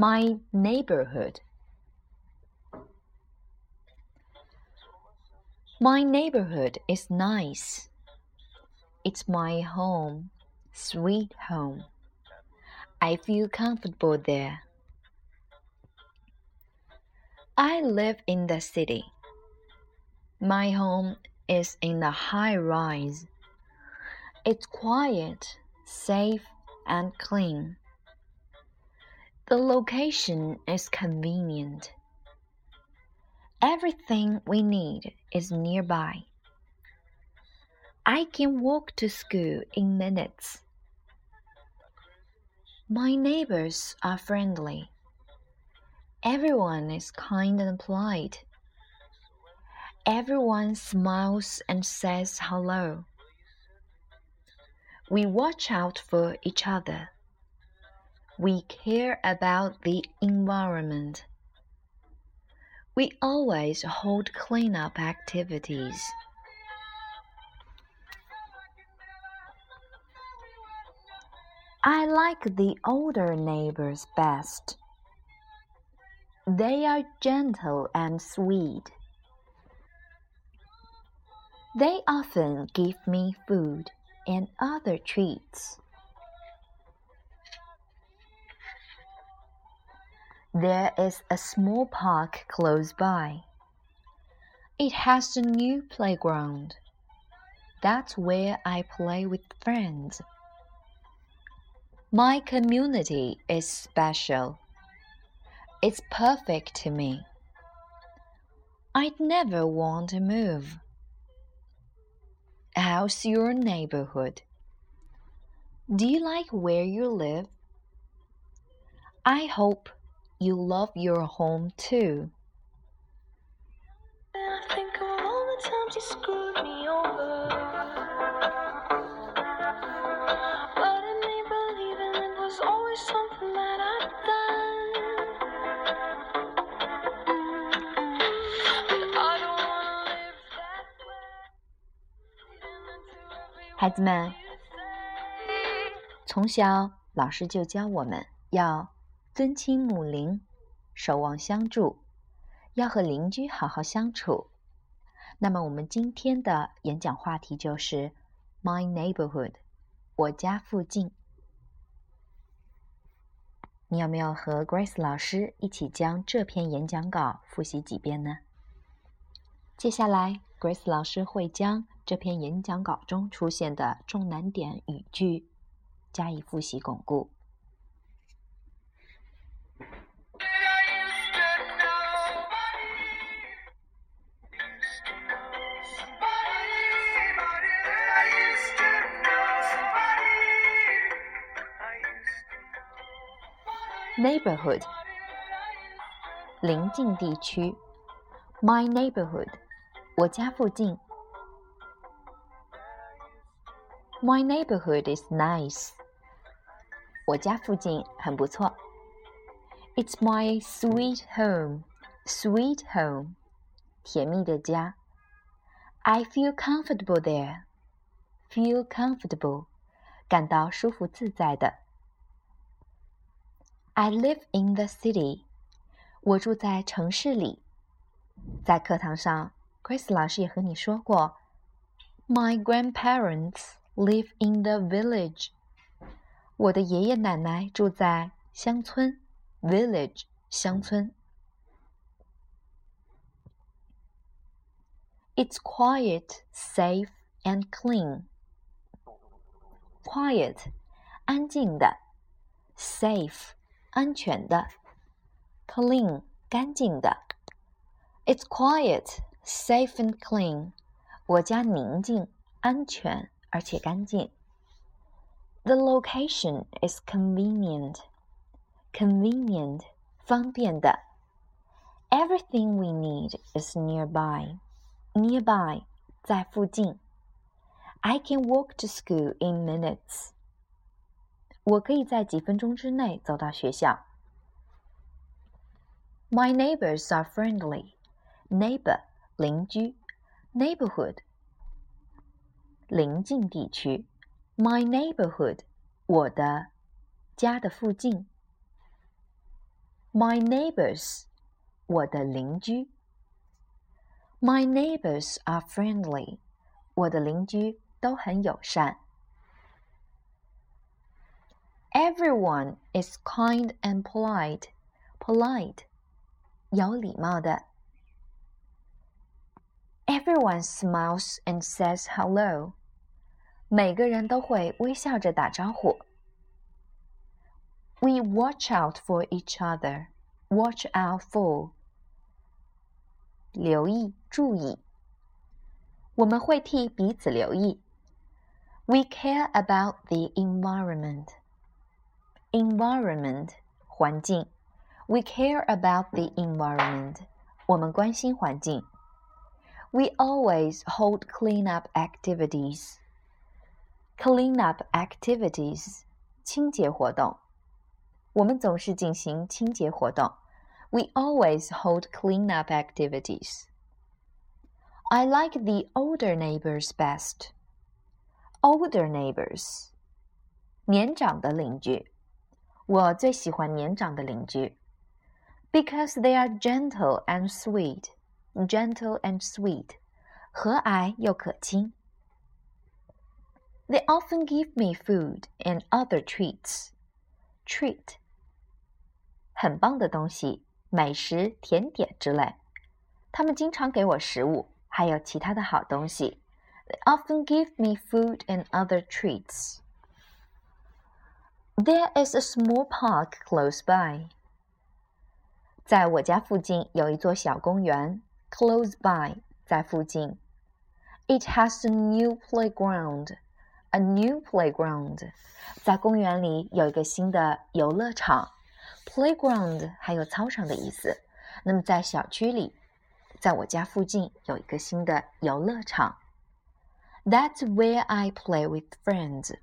My neighborhood. My neighborhood is nice. It's my home, sweet home. I feel comfortable there. I live in the city. My home is in a high rise. It's quiet, safe, and clean. The location is convenient. Everything we need is nearby. I can walk to school in minutes. My neighbors are friendly. Everyone is kind and polite. Everyone smiles and says hello. We watch out for each other. We care about the environment. We always hold cleanup activities. I like the older neighbors best. They are gentle and sweet. They often give me food and other treats. There is a small park close by. It has a new playground. That's where I play with friends. My community is special. It's perfect to me. I'd never want to move. How's your neighborhood? Do you like where you live? I hope you love your home too. And I think of all the times you screwed me over. But it made believing it was always something that I'd done. But I don't wanna live that way. Reading into every 孩子们， word you say. 从小老师就教我们要 尊亲母邻，守望相助，要和邻居好好相处。那么，我们今天的演讲话题就是 “My neighborhood”，我家附近。你有没有和 Grace 老师一起将这篇演讲稿复习几遍呢？接下来，Grace 老师会将这篇演讲稿中出现的重难点语句加以复习巩固。neighborhood 邻近地区，my neighborhood 我家附近。My neighborhood is nice 我家附近很不错。It's my sweet home sweet home 甜蜜的家。I feel comfortable there feel comfortable 感到舒服自在的。 I live in the city. 我住在城市里。在课堂上，Grace 老师也和你说过，My grandparents live in the village. 我的爷爷奶奶住在乡村，village 乡村。It's quiet, safe, and clean. Quiet，安静的；safe， 安全的；clean，干净的。It's quiet, safe, and clean. 我家宁静、安全而且干净。The location is convenient. Convenient， 方便的。Everything we need is nearby. Nearby 在附近。I can walk to school in minutes. 我可以在几分钟之内走到学校。My neighbors are friendly. Neighbor 邻居，neighborhood 邻近地区。My neighborhood 我的家的附近。My neighbors 我的邻居。My neighbors are friendly. 我的邻居都很友善。Everyone is kind and polite. Polite 有礼貌的。Everyone smiles and says hello. 每个人都会微笑着打招呼。We watch out for each other. Watch out for 留意、注意。我们会替彼此留意。We care about the environment. Environment 环境。We care about the environment. 我们关心环境。We always hold cleanup activities. Cleanup activities 清洁活动。我们总是进行清洁活动。We always hold cleanup activities. I like the older neighbors best. Older neighbors，年长的邻居。 我最喜欢年长的邻居，because they are gentle and sweet. Gentle and sweet，和蔼又可亲。They often give me food and other treats. Treat，很棒的东西。美食、甜点之类，他们经常给我食物，还有其他的好东西。They often give me food and other treats. There is a small park close by. 在我家附近有一座小公园。Close by 在附近。It has a new playground. A new playground 在公园里有一个新的游乐场。Playground 还有操场的意思。那么在小区里，在我家附近有一个新的游乐场。That's where I play with friends。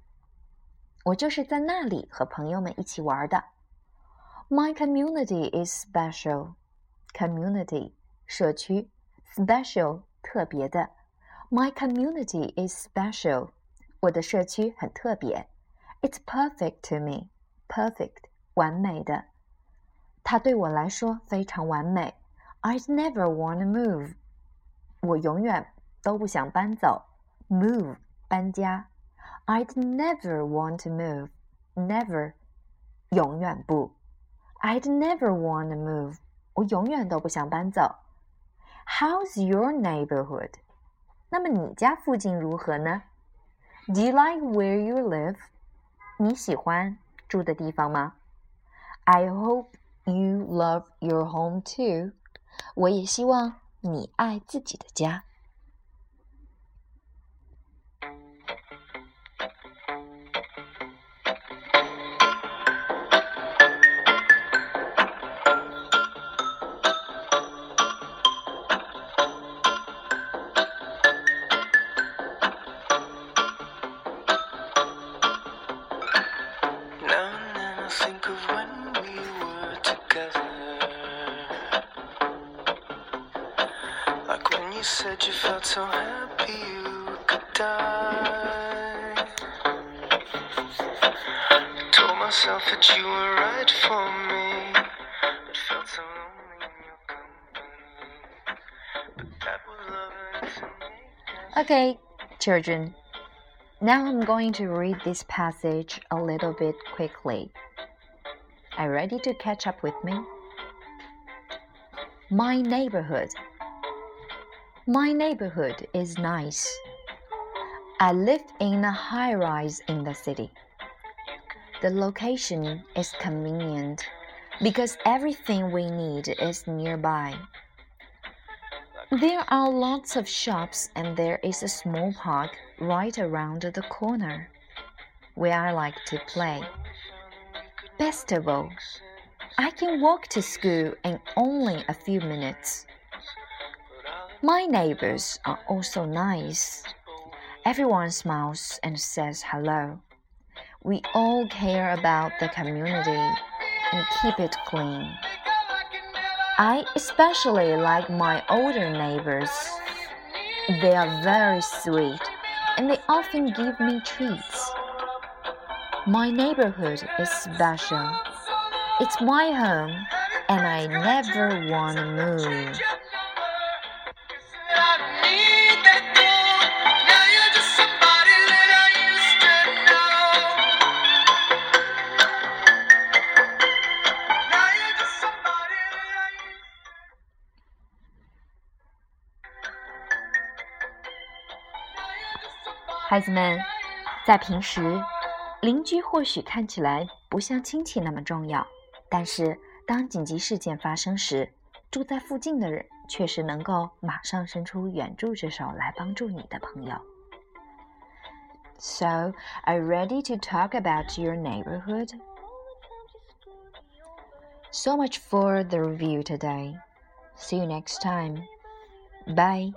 我就是在那里和朋友们一起玩的。My community is special. Community 社区，special 特别的。My community is special. 我的社区很特别。It's perfect to me. Perfect 完美的。它对我来说非常完美。I'd never want to move。我永远都不想搬走。Move 搬家。 I'd never want to move。Never 永远不。I'd never want to move。我永远都不想搬走。How's your neighborhood？那么你家附近如何呢？Do you like where you live？你喜欢住的地方吗？I hope you love your home too。我也希望你爱自己的家。 You said you felt so happy you could die. Told myself that you were right for me, but felt so lonely in your company. But that was love. Okay, children. Now I'm going to read this passage a little bit quickly. Are you ready to catch up with me? My neighborhood. My neighborhood is nice. I live in a high rise in the city. The location is convenient because everything we need is nearby. There are lots of shops and there is a small park right around the corner where I like to play. Best of all, I can walk to school in only a few minutes. My neighbors are also nice. Everyone smiles and says hello. We all care about the community and keep it clean. I especially like my older neighbors. They are very sweet and they often give me treats. My neighborhood is special. It's my home and I never want to move. 孩子们，在平时，邻居或许看起来不像亲戚那么重要，但是当紧急事件发生时，住在附近的人却是能够马上伸出援助之手来帮助你的朋友。So, are you ready to talk about your neighborhood? So much for the review today. See you next time. Bye.